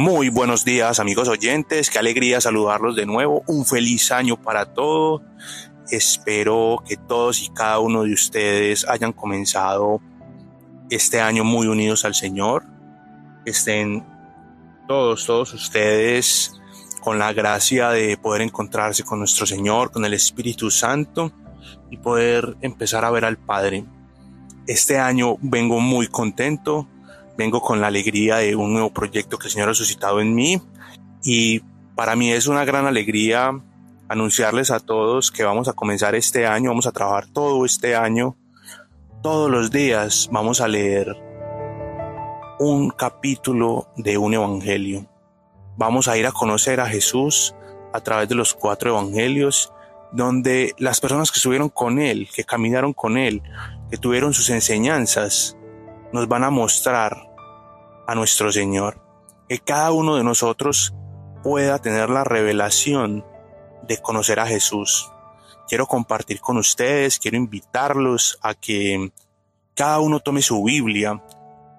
Muy buenos días amigos oyentes, qué alegría saludarlos de nuevo, un feliz año para todos. Espero que todos y cada uno de ustedes hayan comenzado este año muy unidos al Señor, estén todos, todos ustedes con la gracia de poder encontrarse con nuestro Señor, con el Espíritu Santo y poder empezar a ver al Padre. Este año vengo muy contento, vengo con la alegría de un nuevo proyecto que el Señor ha suscitado en mí y para mí es una gran alegría anunciarles a todos que vamos a comenzar este año, vamos a trabajar todo este año, todos los días vamos a leer un capítulo de un evangelio. Vamos a ir a conocer a Jesús a través de los cuatro evangelios donde las personas que estuvieron con Él, que caminaron con Él, que tuvieron sus enseñanzas, nos van a mostrar a nuestro Señor. Que cada uno de nosotros pueda tener la revelación de conocer a Jesús. Quiero compartir con ustedes, quiero invitarlos a que cada uno tome su Biblia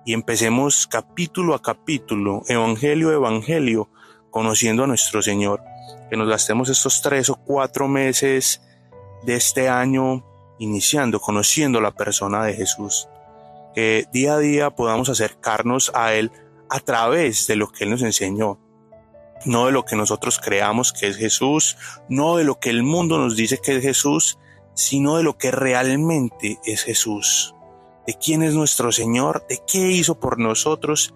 y empecemos capítulo a capítulo, evangelio a evangelio, conociendo a nuestro Señor que nos gastemos estos tres o cuatro meses de este año iniciando, conociendo la persona de Jesús. Que día a día podamos acercarnos a Él a través de lo que Él nos enseñó. No de lo que nosotros creamos que es Jesús, no de lo que el mundo nos dice que es Jesús, sino de lo que realmente es Jesús. De quién es nuestro Señor, de qué hizo por nosotros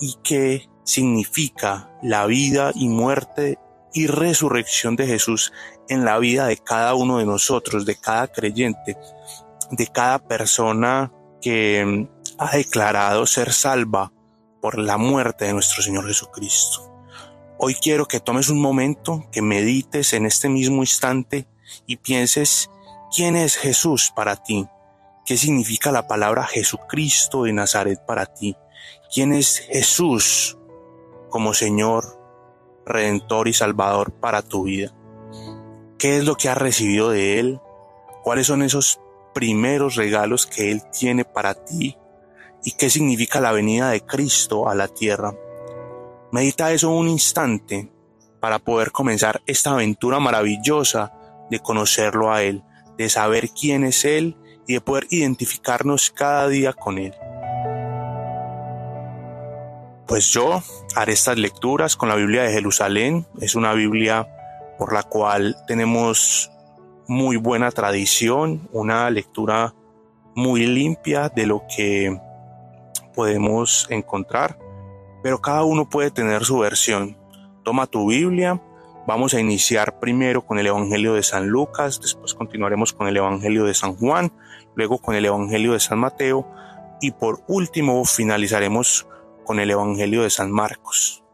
y qué significa la vida y muerte y resurrección de Jesús en la vida de cada uno de nosotros, de cada creyente, de cada persona que mm, ha declarado ser salva por la muerte de nuestro Señor Jesucristo. Hoy quiero que tomes un momento, que medites en este mismo instante y pienses quién es Jesús para ti, qué significa la palabra Jesucristo de Nazaret para ti, quién es Jesús como Señor redentor y salvador para tu vida. ¿Qué es lo que has recibido de Él? ¿Cuáles son esos primeros regalos que Él tiene para ti? ¿Y qué significa la venida de Cristo a la tierra? Medita eso un instante para poder comenzar esta aventura maravillosa de conocerlo a Él, de saber quién es Él y de poder identificarnos cada día con Él. Pues yo haré estas lecturas con la Biblia de Jerusalén. Es una Biblia por la cual tenemos muy buena tradición, una lectura muy limpia de lo que podemos encontrar, pero cada uno puede tener su versión. Toma tu Biblia, vamos a iniciar primero con el Evangelio de San Lucas, después continuaremos con el Evangelio de San Juan, luego con el Evangelio de San Mateo y por último finalizaremos con el Evangelio de San Marcos.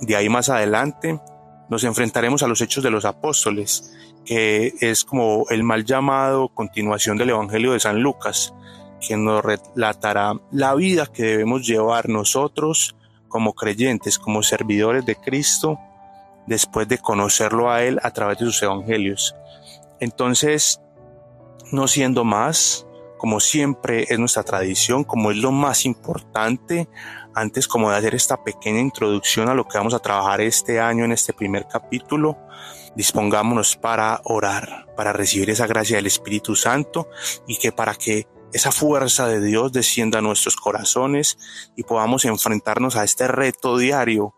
De ahí más adelante nos enfrentaremos a los Hechos de los Apóstoles, que es como el mal llamado continuación del Evangelio de San Lucas, que nos relatará la vida que debemos llevar nosotros como creyentes, como servidores de Cristo, después de conocerlo a Él a través de sus evangelios. Entonces, no siendo más, como siempre es nuestra tradición, como es lo más importante, antes como de hacer esta pequeña introducción a lo que vamos a trabajar este año en este primer capítulo, dispongámonos para orar, para recibir esa gracia del Espíritu Santo y que para que esa fuerza de Dios descienda a nuestros corazones y podamos enfrentarnos a este reto diario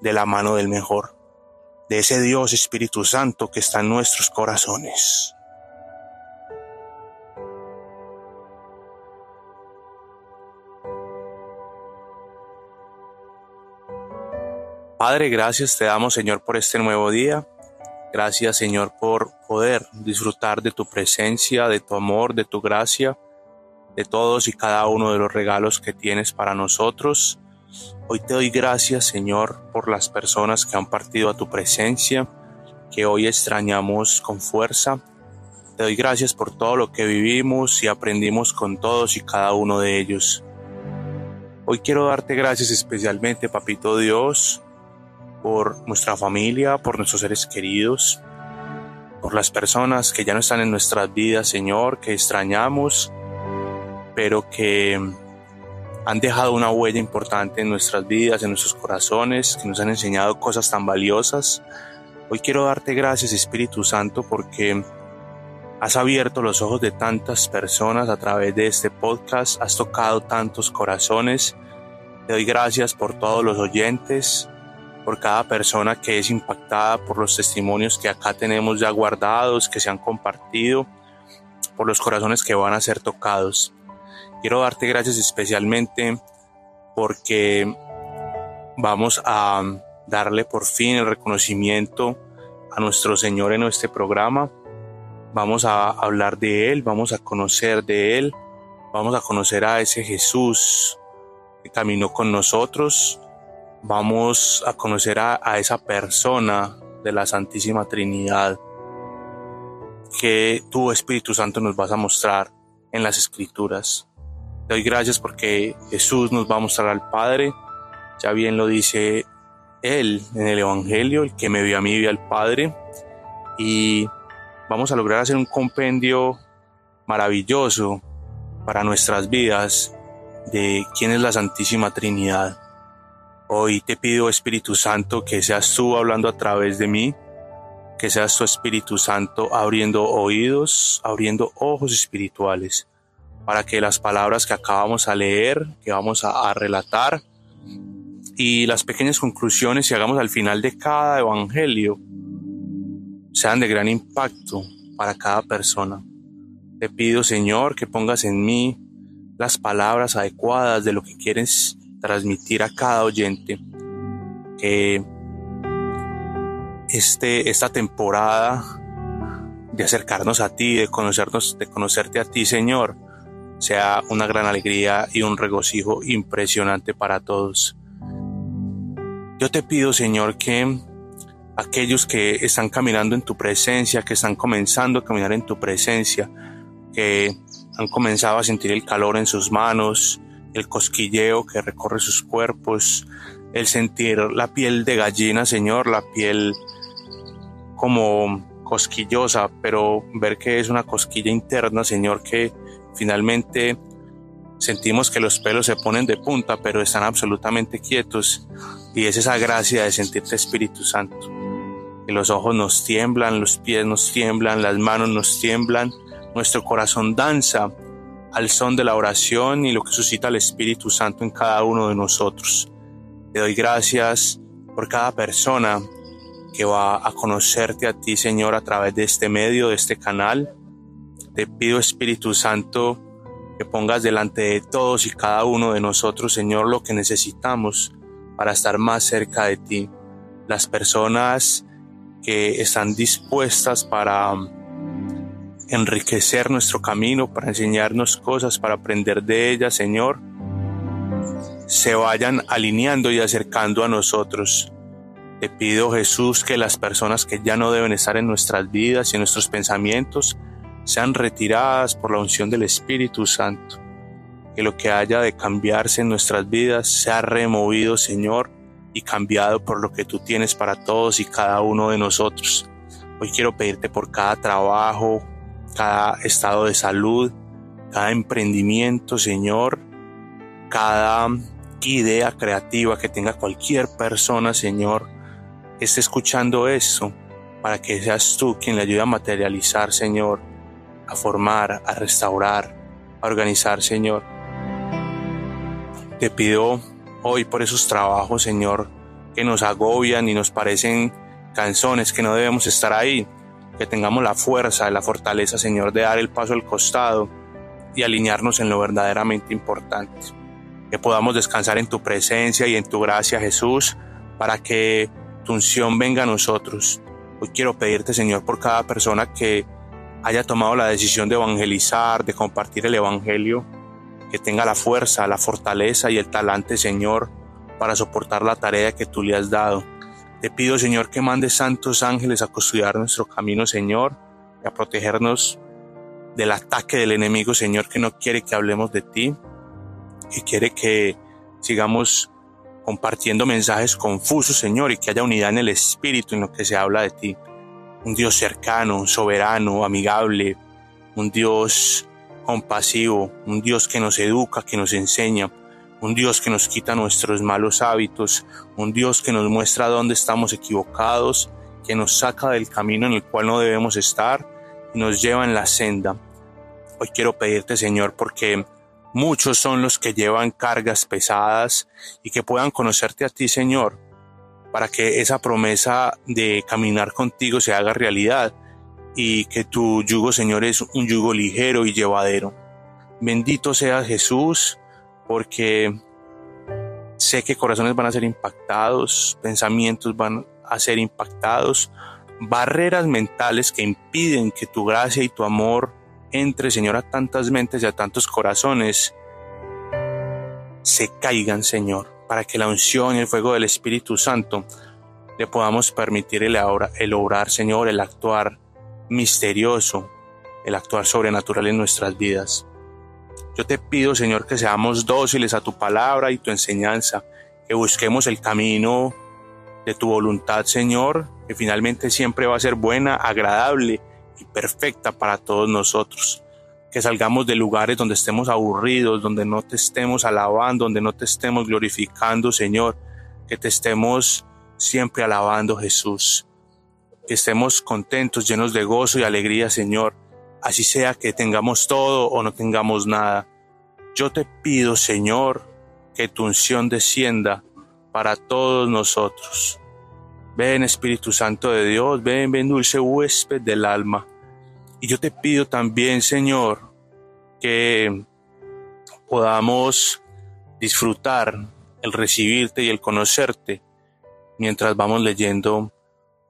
de la mano del mejor, de ese Dios Espíritu Santo que está en nuestros corazones. Padre, gracias te damos, Señor, por este nuevo día. Gracias, Señor, por poder disfrutar de tu presencia, de tu amor, de tu gracia, de todos y cada uno de los regalos que tienes para nosotros. Hoy te doy gracias, Señor, por las personas que han partido a tu presencia, que hoy extrañamos con fuerza. Te doy gracias por todo lo que vivimos y aprendimos con todos y cada uno de ellos. Hoy quiero darte gracias especialmente, Papito Dios, por nuestra familia, por nuestros seres queridos, por las personas que ya no están en nuestras vidas, Señor, que extrañamos, pero que han dejado una huella importante en nuestras vidas, en nuestros corazones, que nos han enseñado cosas tan valiosas. Hoy quiero darte gracias, Espíritu Santo, porque has abierto los ojos de tantas personas a través de este podcast, has tocado tantos corazones. Te doy gracias por todos los oyentes, por cada persona que es impactada por los testimonios que acá tenemos ya guardados, que se han compartido, por los corazones que van a ser tocados. Quiero darte gracias especialmente porque vamos a darle por fin el reconocimiento a nuestro Señor en este programa. Vamos a hablar de Él, vamos a conocer de Él, vamos a conocer a ese Jesús que caminó con nosotros, vamos a conocer a, esa persona de la Santísima Trinidad que tu Espíritu Santo nos vas a mostrar en las Escrituras. Te doy gracias porque Jesús nos va a mostrar al Padre. Ya bien lo dice Él en el Evangelio, el que me vio a mí vio al Padre. Y vamos a lograr hacer un compendio maravilloso para nuestras vidas de quién es la Santísima Trinidad. Hoy te pido, Espíritu Santo, que seas tú hablando a través de mí, que seas tu Espíritu Santo abriendo oídos, abriendo ojos espirituales para que las palabras que acabamos a leer, que vamos a, relatar, y las pequeñas conclusiones que hagamos al final de cada evangelio sean de gran impacto para cada persona. Te pido, Señor, que pongas en mí las palabras adecuadas de lo que quieres transmitir a cada oyente. Que este, esta temporada de acercarnos a ti, de conocernos, de conocerte a ti, Señor, sea una gran alegría y un regocijo impresionante para todos. Yo te pido, Señor, que aquellos que están caminando en tu presencia, que están comenzando a caminar en tu presencia, que han comenzado a sentir el calor en sus manos, el cosquilleo que recorre sus cuerpos, el sentir la piel de gallina, Señor, la piel como cosquillosa, pero ver que es una cosquilla interna, Señor, que Finalmente, sentimos que los pelos se ponen de punta, pero están absolutamente quietos. Y es esa gracia de sentirte Espíritu Santo. Que los ojos nos tiemblan, los pies nos tiemblan, las manos nos tiemblan, nuestro corazón danza al son de la oración y lo que suscita el Espíritu Santo en cada uno de nosotros. Te doy gracias por cada persona que va a conocerte a ti, Señor, a través de este medio, de este canal. Te pido Espíritu Santo que pongas delante de todos y cada uno de nosotros, Señor, lo que necesitamos para estar más cerca de ti. Las personas que están dispuestas para enriquecer nuestro camino, para enseñarnos cosas, para aprender de ellas, Señor, se vayan alineando y acercando a nosotros. Te pido, Jesús, que las personas que ya no deben estar en nuestras vidas y en nuestros pensamientos, sean retiradas por la unción del Espíritu Santo. Que lo que haya de cambiarse en nuestras vidas sea removido, Señor, y cambiado por lo que tú tienes para todos y cada uno de nosotros. Hoy quiero pedirte por cada trabajo, cada estado de salud, cada emprendimiento, Señor, cada idea creativa que tenga cualquier persona, Señor, que esté escuchando eso, para que seas tú quien le ayude a materializar, Señor, a formar, a restaurar, a organizar, Señor. Te pido hoy por esos trabajos, Señor, que nos agobian y nos parecen canzones, que no debemos estar ahí, que tengamos la fuerza, la fortaleza, Señor, de dar el paso al costado y alinearnos en lo verdaderamente importante. Que podamos descansar en tu presencia y en tu gracia, Jesús, para que tu unción venga a nosotros. Hoy quiero pedirte, Señor, por cada persona que haya tomado la decisión de evangelizar, de compartir el Evangelio, que tenga la fuerza, la fortaleza y el talante, Señor, para soportar la tarea que tú le has dado. Te pido, Señor, que mande santos ángeles a custodiar nuestro camino, Señor, y a protegernos del ataque del enemigo, Señor, que no quiere que hablemos de ti, que quiere que sigamos compartiendo mensajes confusos, Señor, y que haya unidad en el Espíritu en lo que se habla de ti. Un Dios cercano, soberano, amigable, un Dios compasivo, un Dios que nos educa, que nos enseña, un Dios que nos quita nuestros malos hábitos, un Dios que nos muestra dónde estamos equivocados, que nos saca del camino en el cual no debemos estar y nos lleva en la senda. Hoy quiero pedirte, Señor, porque muchos son los que llevan cargas pesadas y que puedan conocerte a ti, Señor, para que esa promesa de caminar contigo se haga realidad y que tu yugo, Señor, es un yugo ligero y llevadero. Bendito sea Jesús, porque sé que corazones van a ser impactados, pensamientos van a ser impactados, barreras mentales que impiden que tu gracia y tu amor entre, Señor, a tantas mentes y a tantos corazones, se caigan, Señor, para que la unción y el fuego del Espíritu Santo le podamos permitir el, el obrar, Señor, el actuar misterioso, el actuar sobrenatural en nuestras vidas. Yo te pido, Señor, que seamos dóciles a tu palabra y tu enseñanza, que busquemos el camino de tu voluntad, Señor, que finalmente siempre va a ser buena, agradable y perfecta para todos nosotros. Que salgamos de lugares donde estemos aburridos, donde no te estemos alabando, donde no te estemos glorificando, Señor. Que te estemos siempre alabando, Jesús. Que estemos contentos, llenos de gozo y alegría, Señor así sea que tengamos todo o no tengamos nada. Yo te pido, Señor, que tu unción descienda para todos nosotros. Ven Espíritu Santo de Dios, ven, ven dulce huésped del alma. Y yo te pido también, Señor, que podamos disfrutar el recibirte y el conocerte mientras vamos leyendo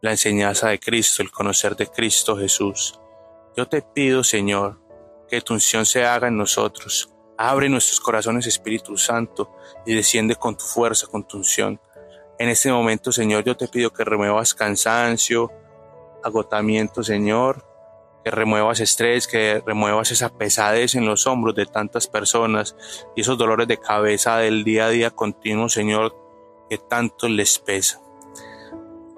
la enseñanza de Cristo, el conocer de Cristo Jesús. Yo te pido, Señor, que tu unción se haga en nosotros. Abre nuestros corazones, Espíritu Santo, y desciende con tu fuerza, con tu unción. En este momento, Señor, yo te pido que remuevas cansancio, agotamiento, Señor, que remuevas estrés, que remuevas esa pesadez en los hombros de tantas personas y esos dolores de cabeza del día a día continuo, Señor, que tanto les pesa.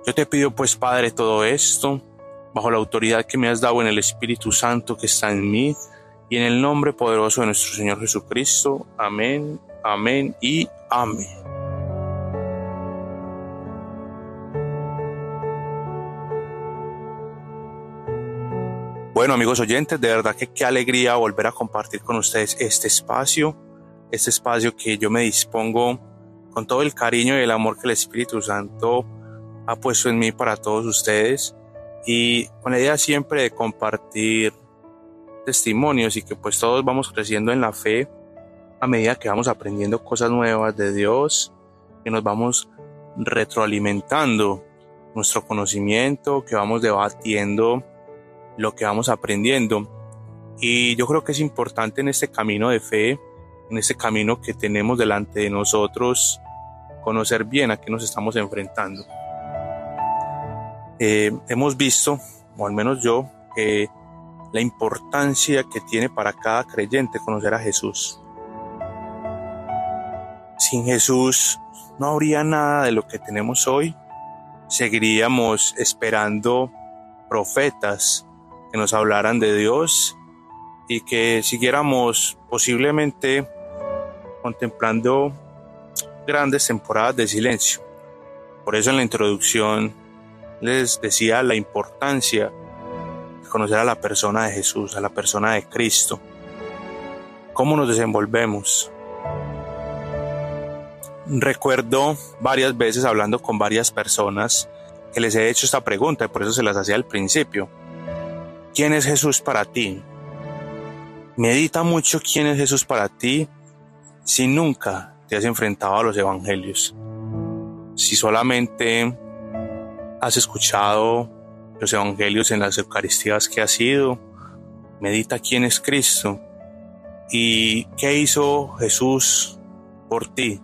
Yo te pido pues, Padre, todo esto bajo la autoridad que me has dado en el Espíritu Santo que está en mí, y en el nombre poderoso de nuestro Señor Jesucristo. Amén, amén y amén. Bueno amigos oyentes, de verdad que qué alegría volver a compartir con ustedes este espacio, este espacio que yo me dispongo con todo el cariño y el amor que el Espíritu Santo ha puesto en mí para todos ustedes y con la idea siempre de compartir testimonios y que pues todos vamos creciendo en la fe a medida que vamos aprendiendo cosas nuevas de Dios, que nos vamos retroalimentando nuestro conocimiento, que vamos debatiendo lo que vamos aprendiendo. Y yo creo que es importante en este camino de fe, en este camino que tenemos delante de nosotros, conocer bien a qué nos estamos enfrentando. Eh, hemos visto, o al menos yo, la importancia que tiene para cada creyente conocer a Jesús. Sin Jesús no habría nada de lo que tenemos hoy. Seguiríamos esperando profetas que nos hablaran de Dios y que siguiéramos posiblemente contemplando grandes temporadas de silencio. Por eso en la introducción les decía la importancia de conocer a la persona de Jesús, a la persona de Cristo. ¿Cómo nos desenvolvemos? Recuerdo varias veces hablando con varias personas que les he hecho esta pregunta y por eso se las hacía al principio. ¿Quién es Jesús para ti? Medita mucho quién es Jesús para ti si nunca te has enfrentado a los evangelios. Si solamente has escuchado los evangelios en las Eucaristías que has ido, medita quién es Cristo. Y qué hizo Jesús por ti,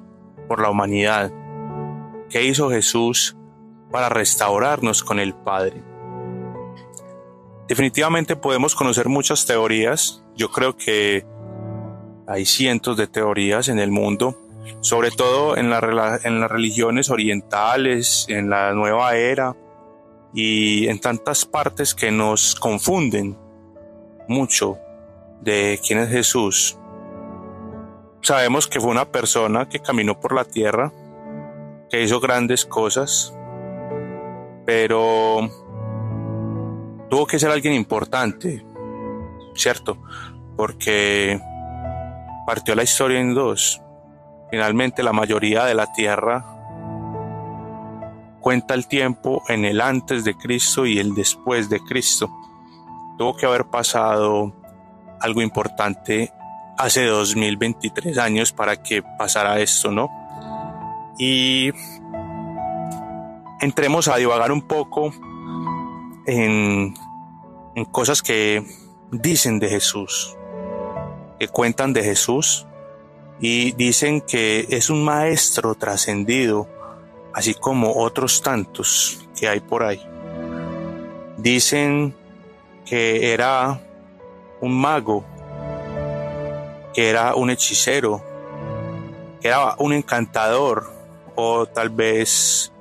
por la humanidad, qué hizo Jesús para restaurarnos con el Padre. Definitivamente podemos conocer muchas teorías, yo creo que hay cientos de teorías en el mundo sobre todo en, en las religiones orientales, en la nueva era y en tantas partes que nos confunden mucho de quién es Jesús. sabemos que fue una persona que caminó por la tierra, que hizo grandes cosas, pero tuvo que ser alguien importante, ¿cierto? Porque partió la historia en dos. Finalmente la mayoría de la tierra cuenta el tiempo en el antes de Cristo y el después de Cristo. Tuvo que haber pasado algo importante hace 2023 años para que pasara esto, ¿no? Y entremos a divagar un poco en, en cosas que dicen de Jesús, que cuentan de Jesús y dicen que es un maestro trascendido, así como otros tantos que hay por ahí. Dicen que era un mago, que era un hechicero, que era un encantador o tal vez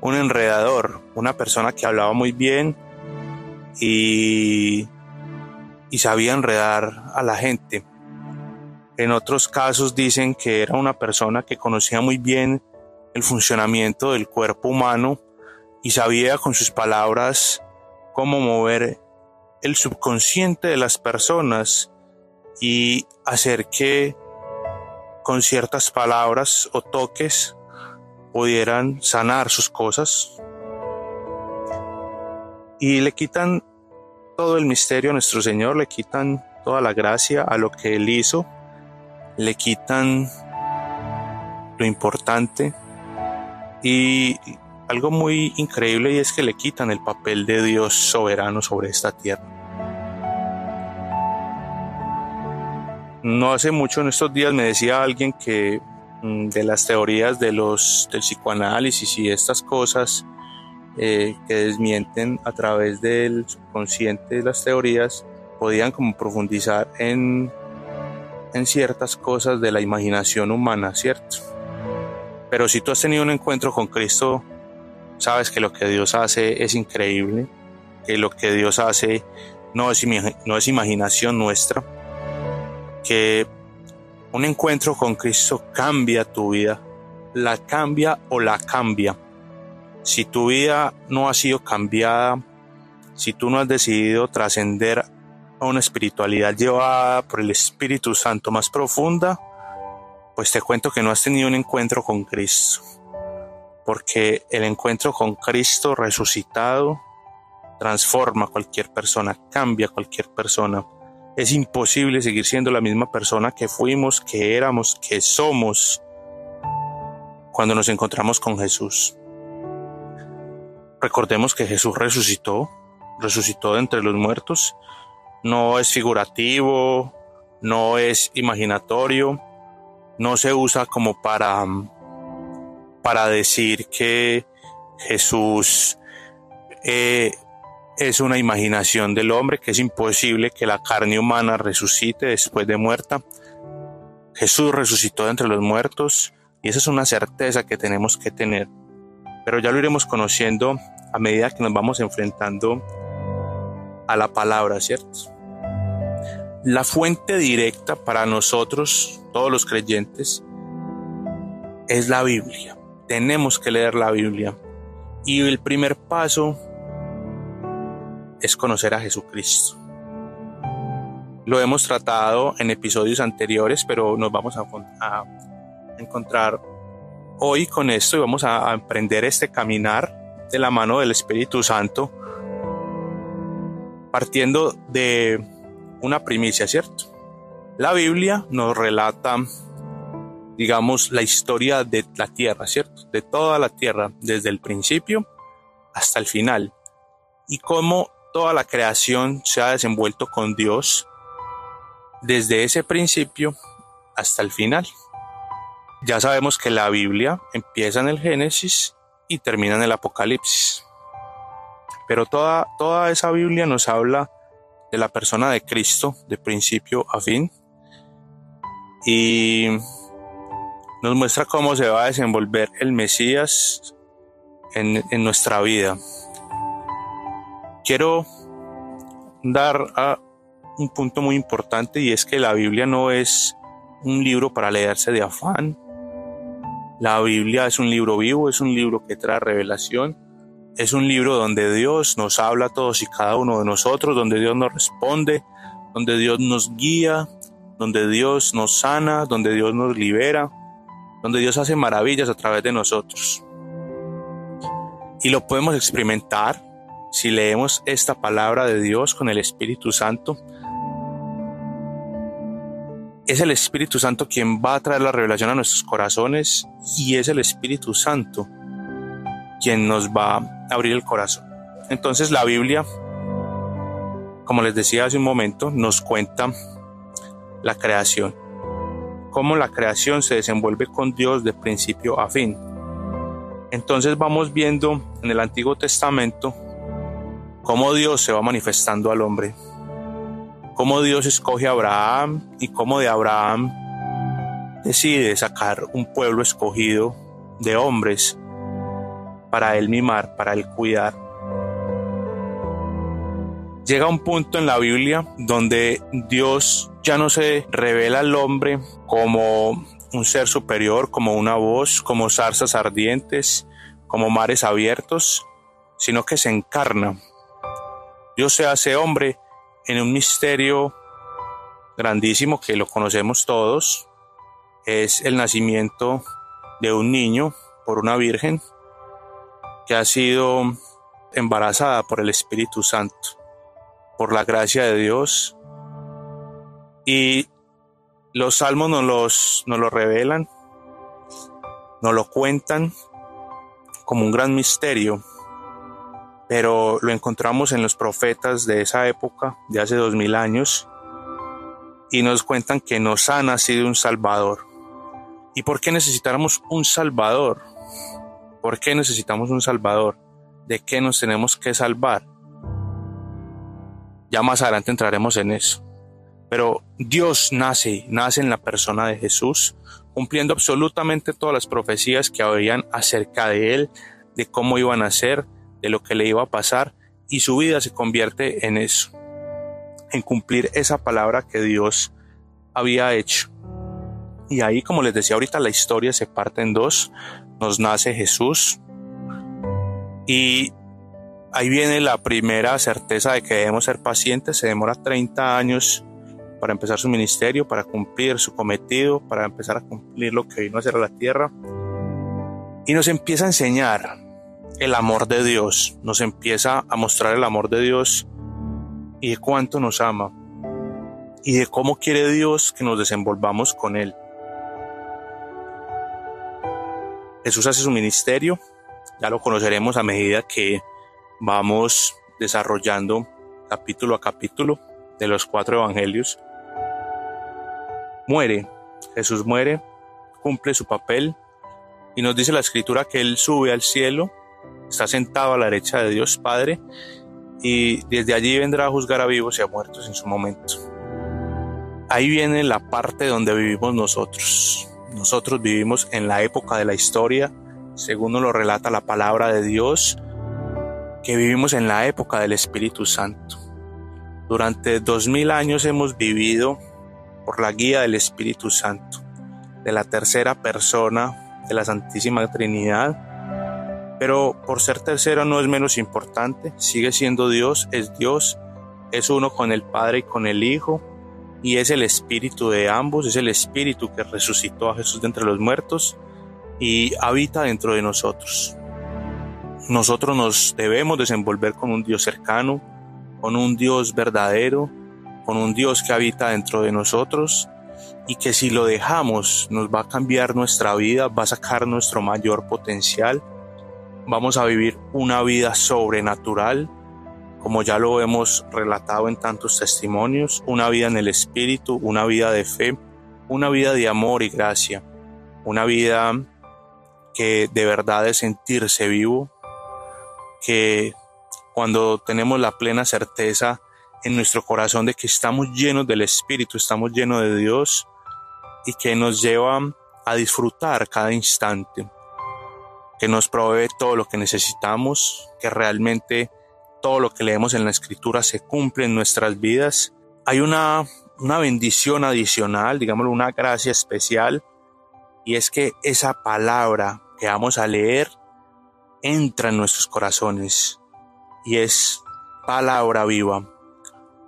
un enredador, una persona que hablaba muy bien y, y sabía enredar a la gente. En otros casos dicen que era una persona que conocía muy bien el funcionamiento del cuerpo humano y sabía con sus palabras cómo mover el subconsciente de las personas y hacer que con ciertas palabras o toques pudieran sanar sus cosas. Y le quitan todo el misterio a nuestro Señor, le quitan toda la gracia a lo que Él hizo, le quitan lo importante y algo muy increíble y es que le quitan el papel de Dios soberano sobre esta tierra. No hace mucho en estos días me decía alguien que mm, de las teorías de los del psicoanálisis y estas cosas eh, que desmienten a través del subconsciente de las teorías podían como profundizar en, en ciertas cosas de la imaginación humana, ¿cierto? Pero si tú has tenido un encuentro con Cristo, sabes que lo que Dios hace es increíble, que lo que Dios hace no es, no es imaginación nuestra, que un encuentro con Cristo cambia tu vida, la cambia o la cambia. Si tu vida no ha sido cambiada, si tú no has decidido trascender a una espiritualidad llevada por el Espíritu Santo más profunda, pues te cuento que no has tenido un encuentro con Cristo. Porque el encuentro con Cristo resucitado transforma a cualquier persona, cambia a cualquier persona. Es imposible seguir siendo la misma persona que fuimos, que éramos, que somos cuando nos encontramos con Jesús. Recordemos que Jesús resucitó, resucitó de entre los muertos. No es figurativo, no es imaginatorio, no se usa como para, para decir que Jesús eh, es una imaginación del hombre, que es imposible que la carne humana resucite después de muerta. Jesús resucitó entre los muertos y esa es una certeza que tenemos que tener. Pero ya lo iremos conociendo a medida que nos vamos enfrentando a la palabra, ¿cierto? La fuente directa para nosotros, todos los creyentes, es la Biblia. Tenemos que leer la Biblia. Y el primer paso es conocer a Jesucristo. Lo hemos tratado en episodios anteriores, pero nos vamos a, encontrar hoy con esto y vamos a, a emprender este caminar de la mano del Espíritu Santo, partiendo de una primicia, ¿cierto? La Biblia nos relata, digamos, la historia de la tierra, ¿cierto? De toda la tierra, desde el principio hasta el final, y cómo toda la creación se ha desenvuelto con Dios desde ese principio hasta el final. Ya sabemos que la Biblia empieza en el Génesis y termina en el Apocalipsis. Pero toda, toda esa Biblia nos habla de la persona de Cristo de principio a fin. Y nos muestra cómo se va a desenvolver el Mesías en, en nuestra vida. Quiero dar un punto muy importante y es que la Biblia no es un libro para leerse de afán. La Biblia es un libro vivo, es un libro que trae revelación, es un libro donde Dios nos habla a todos y cada uno de nosotros, donde Dios nos responde, donde Dios nos guía, donde Dios nos sana, donde Dios nos libera, donde Dios hace maravillas a través de nosotros. Y lo podemos experimentar si leemos esta palabra de Dios con el Espíritu Santo. Es el Espíritu Santo quien va a traer la revelación a nuestros corazones y es el Espíritu Santo quien nos va a abrir el corazón. Entonces la Biblia, como les decía hace un momento, nos cuenta la creación, cómo la creación se desenvuelve con Dios de principio a fin. Entonces vamos viendo en el Antiguo Testamento cómo Dios se va manifestando al hombre, cómo Dios escoge a Abraham y cómo de Abraham decide sacar un pueblo escogido de hombres para él mimar, para él cuidar. Llega un punto en la Biblia donde Dios ya no se revela al hombre como un ser superior, como una voz, como zarzas ardientes, como mares abiertos, sino que se encarna. Dios se hace hombre en un misterio grandísimo que lo conocemos todos. Es el nacimiento de un niño por una virgen que ha sido embarazada por el Espíritu Santo, por la gracia de Dios. Y los salmos nos, los, nos lo revelan, nos lo cuentan como un gran misterio, pero lo encontramos en los profetas de esa época, de hace dos mil años, y nos cuentan que nos ha nacido un Salvador. ¿Y por qué necesitáramos un Salvador? ¿Por qué necesitamos un Salvador? ¿De qué nos tenemos que salvar? Ya más adelante entraremos en eso. Pero Dios nace, nace en la persona de Jesús, cumpliendo absolutamente todas las profecías que habían acerca de Él, de cómo iban a ser, de lo que le iba a pasar, y su vida se convierte en eso, en cumplir esa palabra que Dios había hecho. Y ahí, como les decía ahorita, la historia se parte en dos. Nos nace Jesús y ahí viene la primera certeza de que debemos ser pacientes. Se demora 30 años para empezar su ministerio, para cumplir su cometido, para empezar a cumplir lo que vino a hacer a la tierra. Y nos empieza a enseñar el amor de Dios, nos empieza a mostrar el amor de Dios y de cuánto nos ama y de cómo quiere Dios que nos desenvolvamos con Él. Jesús hace su ministerio, ya lo conoceremos a medida que vamos desarrollando capítulo a capítulo de los cuatro evangelios muere, Jesús muere, cumple su papel y nos dice la escritura que Él sube al cielo, está sentado a la derecha de Dios Padre y desde allí vendrá a juzgar a vivos y a muertos en su momento. Ahí viene la parte donde vivimos nosotros. Nosotros vivimos en la época de la historia, según nos lo relata la palabra de Dios, que vivimos en la época del Espíritu Santo. Durante dos mil años hemos vivido por la guía del Espíritu Santo, de la tercera persona de la Santísima Trinidad. Pero por ser tercera no es menos importante, sigue siendo Dios, es Dios, es uno con el Padre y con el Hijo, y es el Espíritu de ambos, es el Espíritu que resucitó a Jesús de entre los muertos y habita dentro de nosotros. Nosotros nos debemos desenvolver con un Dios cercano, con un Dios verdadero, con un Dios que habita dentro de nosotros y que si lo dejamos nos va a cambiar nuestra vida, va a sacar nuestro mayor potencial, vamos a vivir una vida sobrenatural, como ya lo hemos relatado en tantos testimonios, una vida en el Espíritu, una vida de fe, una vida de amor y gracia, una vida que de verdad es sentirse vivo, que cuando tenemos la plena certeza en nuestro corazón de que estamos llenos del Espíritu, estamos llenos de Dios y que nos lleva a disfrutar cada instante, que nos provee todo lo que necesitamos, que realmente todo lo que leemos en la Escritura se cumple en nuestras vidas. Hay una una bendición adicional, digámoslo, una gracia especial, y es que esa palabra que vamos a leer entra en nuestros corazones y es palabra viva.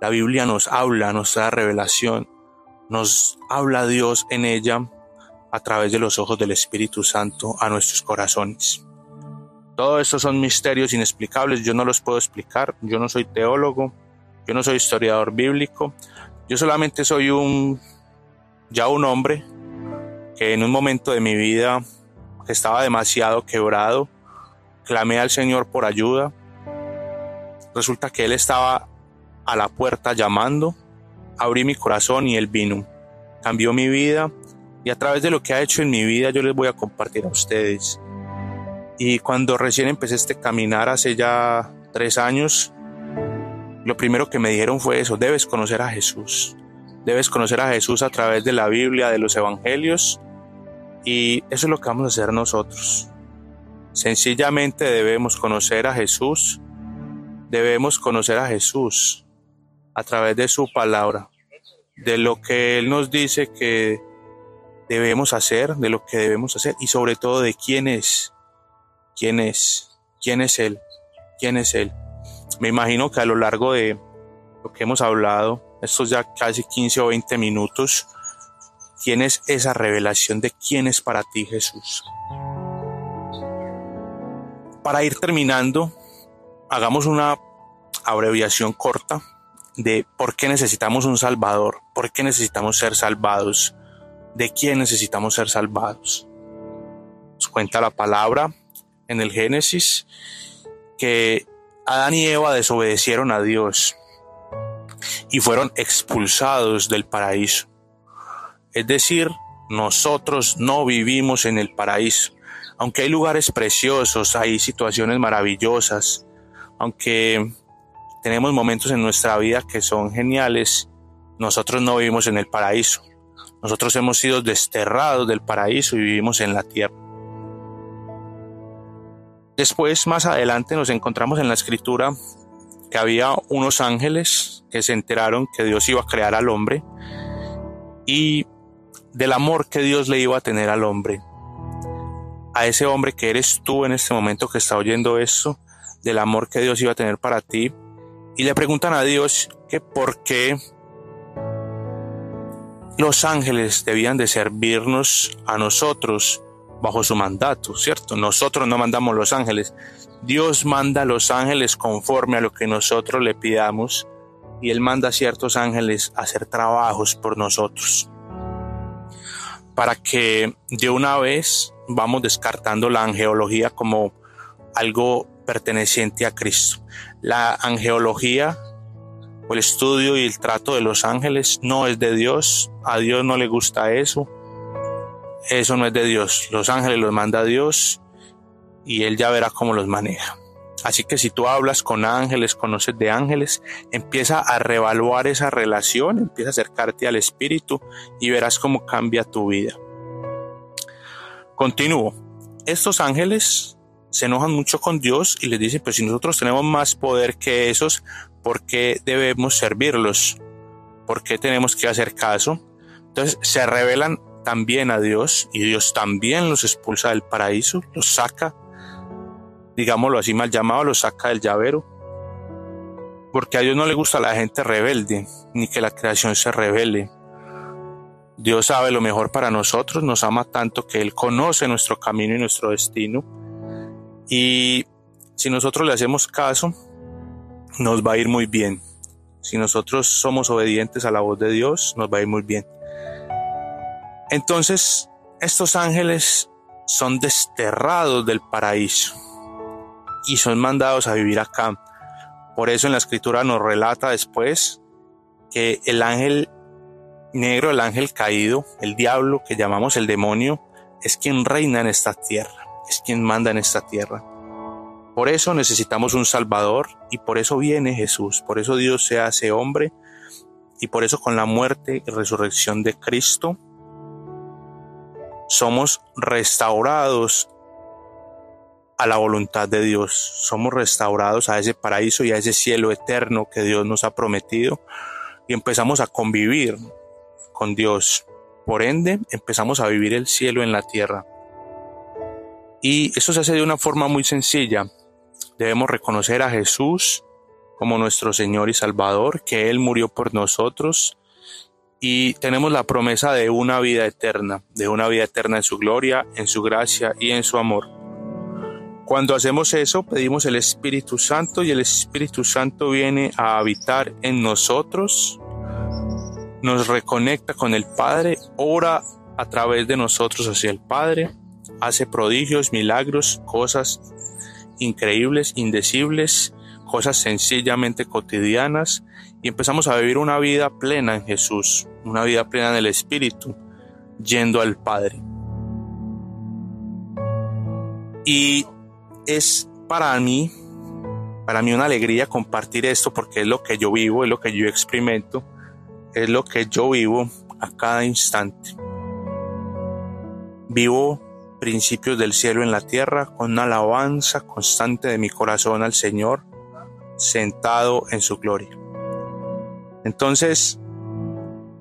La Biblia nos habla, nos da revelación, nos habla Dios en ella a través de los ojos del Espíritu Santo a nuestros corazones. Todo esto son misterios inexplicables, yo no los puedo explicar, yo no soy teólogo, yo no soy historiador bíblico, yo solamente soy un ya un hombre que en un momento de mi vida estaba demasiado quebrado, clamé al Señor por ayuda. Resulta que Él estaba a la puerta llamando, abrí mi corazón y Él vino. Cambió mi vida y a través de lo que ha hecho en mi vida yo les voy a compartir a ustedes. Y cuando recién empecé este caminar hace ya tres años, lo primero que me dijeron fue eso, debes conocer a Jesús. Debes conocer a Jesús a través de la Biblia, de los Evangelios. Y eso es lo que vamos a hacer nosotros. Sencillamente debemos conocer a Jesús. Debemos conocer a Jesús a través de su palabra, de lo que Él nos dice que debemos hacer, de lo que debemos hacer y sobre todo de quién es, quién es, quién es Él, quién es Él. Me imagino que a lo largo de lo que hemos hablado, estos ya casi 15 o 20 minutos, tienes esa revelación de quién es para ti Jesús. Para ir terminando, hagamos una abreviación corta de por qué necesitamos un Salvador, por qué necesitamos ser salvados, de quién necesitamos ser salvados. Nos cuenta la palabra en el Génesis que Adán y Eva desobedecieron a Dios y fueron expulsados del paraíso. Es decir, nosotros no vivimos en el paraíso. Aunque hay lugares preciosos, hay situaciones maravillosas, aunque tenemos momentos en nuestra vida que son geniales, nosotros no vivimos en el paraíso. Nosotros hemos sido desterrados del paraíso y vivimos en la tierra. Después, más adelante, nos encontramos en la escritura que había unos ángeles que se enteraron que Dios iba a crear al hombre y del amor que Dios le iba a tener al hombre. A ese hombre que eres tú en este momento que está oyendo esto, del amor que Dios iba a tener para ti. Y le preguntan a Dios que por qué los ángeles debían de servirnos a nosotros bajo su mandato, ¿cierto? Nosotros no mandamos los ángeles. Dios manda a los ángeles conforme a lo que nosotros le pidamos y Él manda a ciertos ángeles a hacer trabajos por nosotros. Para que de una vez vamos descartando la angeología como algo perteneciente a Cristo. La angeología o el estudio y el trato de los ángeles no es de Dios, a Dios no le gusta eso, eso no es de Dios, los ángeles los manda Dios y Él ya verá cómo los maneja. Así que si tú hablas con ángeles, conoces de ángeles, empieza a reevaluar esa relación, empieza a acercarte al Espíritu y verás cómo cambia tu vida. Continúo. Estos ángeles se enojan mucho con Dios y les dicen, pues si nosotros tenemos más poder que esos, ¿por qué debemos servirlos? ¿Por qué tenemos que hacer caso? Entonces se revelan también a Dios y Dios también los expulsa del paraíso, los saca, digámoslo así mal llamado, los saca del llavero. Porque a Dios no le gusta la gente rebelde, ni que la creación se revele. Dios sabe lo mejor para nosotros, nos ama tanto que Él conoce nuestro camino y nuestro destino. Y si nosotros le hacemos caso, nos va a ir muy bien. Si nosotros somos obedientes a la voz de Dios, nos va a ir muy bien. Entonces, estos ángeles son desterrados del paraíso y son mandados a vivir acá. Por eso en la escritura nos relata después que el ángel negro, el ángel caído, el diablo que llamamos el demonio, es quien reina en esta tierra, es quien manda en esta tierra. Por eso necesitamos un Salvador y por eso viene Jesús, por eso Dios se hace hombre y por eso con la muerte y resurrección de Cristo somos restaurados a la voluntad de Dios, somos restaurados a ese paraíso y a ese cielo eterno que Dios nos ha prometido y empezamos a convivir con Dios. Por ende, empezamos a vivir el cielo en la tierra. Y eso se hace de una forma muy sencilla. Debemos reconocer a Jesús como nuestro Señor y Salvador, que Él murió por nosotros y tenemos la promesa de una vida eterna, de una vida eterna en su gloria, en su gracia y en su amor. Cuando hacemos eso, pedimos el Espíritu Santo y el Espíritu Santo viene a habitar en nosotros, nos reconecta con el Padre, ora a través de nosotros hacia el Padre, hace prodigios, milagros, cosas increíbles, indecibles, cosas sencillamente cotidianas y empezamos a vivir una vida plena en Jesús, una vida plena en el Espíritu, yendo al Padre. Y es para mí, para mí una alegría compartir esto porque es lo que yo vivo, es lo que yo experimento, es lo que yo vivo a cada instante. Vivo principios del cielo en la tierra con una alabanza constante de mi corazón al Señor, sentado en su gloria. Entonces,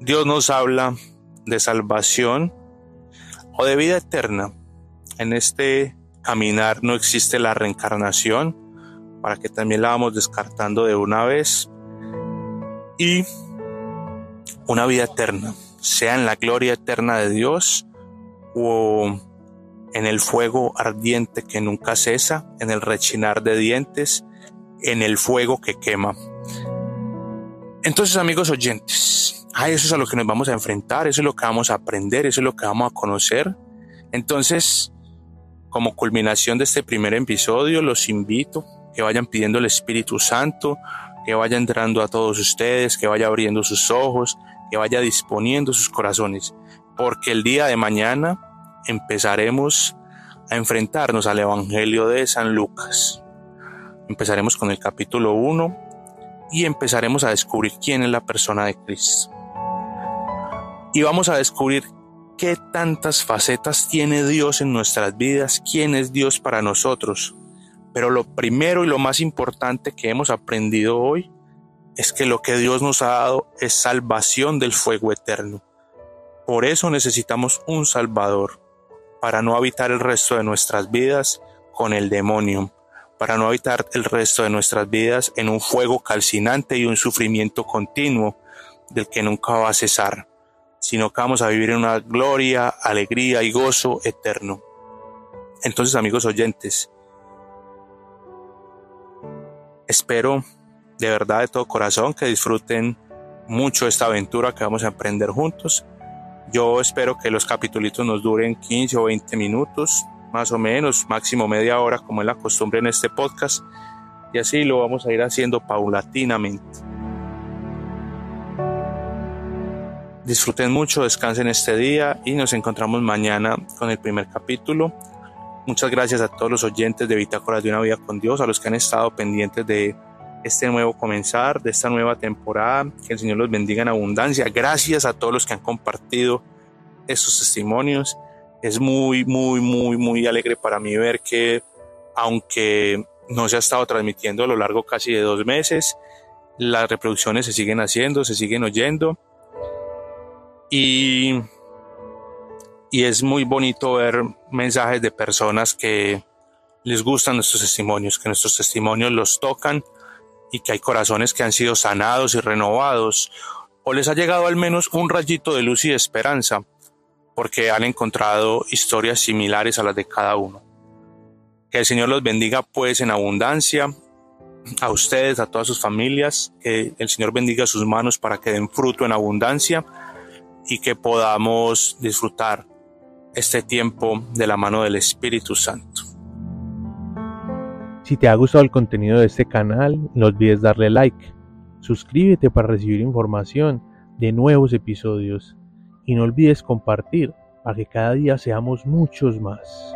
Dios nos habla de salvación o de vida eterna. En este caminar no existe la reencarnación, para que también la vamos descartando de una vez. Y una vida eterna, sea en la gloria eterna de Dios o en el fuego ardiente que nunca cesa, en el rechinar de dientes, en el fuego que quema. Entonces, amigos oyentes, a eso es a lo que nos vamos a enfrentar, eso es lo que vamos a aprender, eso es lo que vamos a conocer. Entonces, como culminación de este primer episodio, los invito que vayan pidiendo el Espíritu Santo, que vaya entrando a todos ustedes, que vaya abriendo sus ojos, que vaya disponiendo sus corazones, porque el día de mañana empezaremos a enfrentarnos al Evangelio de San Lucas. Empezaremos con el capítulo 1 y empezaremos a descubrir quién es la persona de Cristo. Y vamos a descubrir qué tantas facetas tiene Dios en nuestras vidas, quién es Dios para nosotros. Pero lo primero y lo más importante que hemos aprendido hoy es que lo que Dios nos ha dado es salvación del fuego eterno. Por eso necesitamos un Salvador, para no habitar el resto de nuestras vidas con el demonio, para no habitar el resto de nuestras vidas en un fuego calcinante y un sufrimiento continuo del que nunca va a cesar, sino que vamos a vivir en una gloria, alegría y gozo eterno. Entonces, amigos oyentes, espero de verdad de todo corazón que disfruten mucho esta aventura que vamos a emprender juntos. Yo espero que los capítulos nos duren 15 o 20 minutos, más o menos, máximo media hora, como es la costumbre en este podcast, y así lo vamos a ir haciendo paulatinamente. Disfruten mucho, descansen este día y nos encontramos mañana con el primer capítulo. Muchas gracias a todos los oyentes de Bitácoras de una vida con Dios, a los que han estado pendientes de este nuevo comenzar, de esta nueva temporada. Que el Señor los bendiga en abundancia. Gracias a todos los que han compartido estos testimonios es muy, muy, muy, muy alegre para mí ver que aunque no se ha estado transmitiendo a lo largo casi de dos meses, las reproducciones se siguen haciendo, se siguen oyendo. Y, y es muy bonito ver mensajes de personas que les gustan nuestros testimonios, que nuestros testimonios los tocan y que hay corazones que han sido sanados y renovados o les ha llegado al menos un rayito de luz y de esperanza porque han encontrado historias similares a las de cada uno. Que el Señor los bendiga pues en abundancia, a ustedes, a todas sus familias, que el Señor bendiga sus manos para que den fruto en abundancia y que podamos disfrutar este tiempo de la mano del Espíritu Santo. Si te ha gustado el contenido de este canal, no olvides darle like, suscríbete para recibir información de nuevos episodios y no olvides compartir para que cada día seamos muchos más.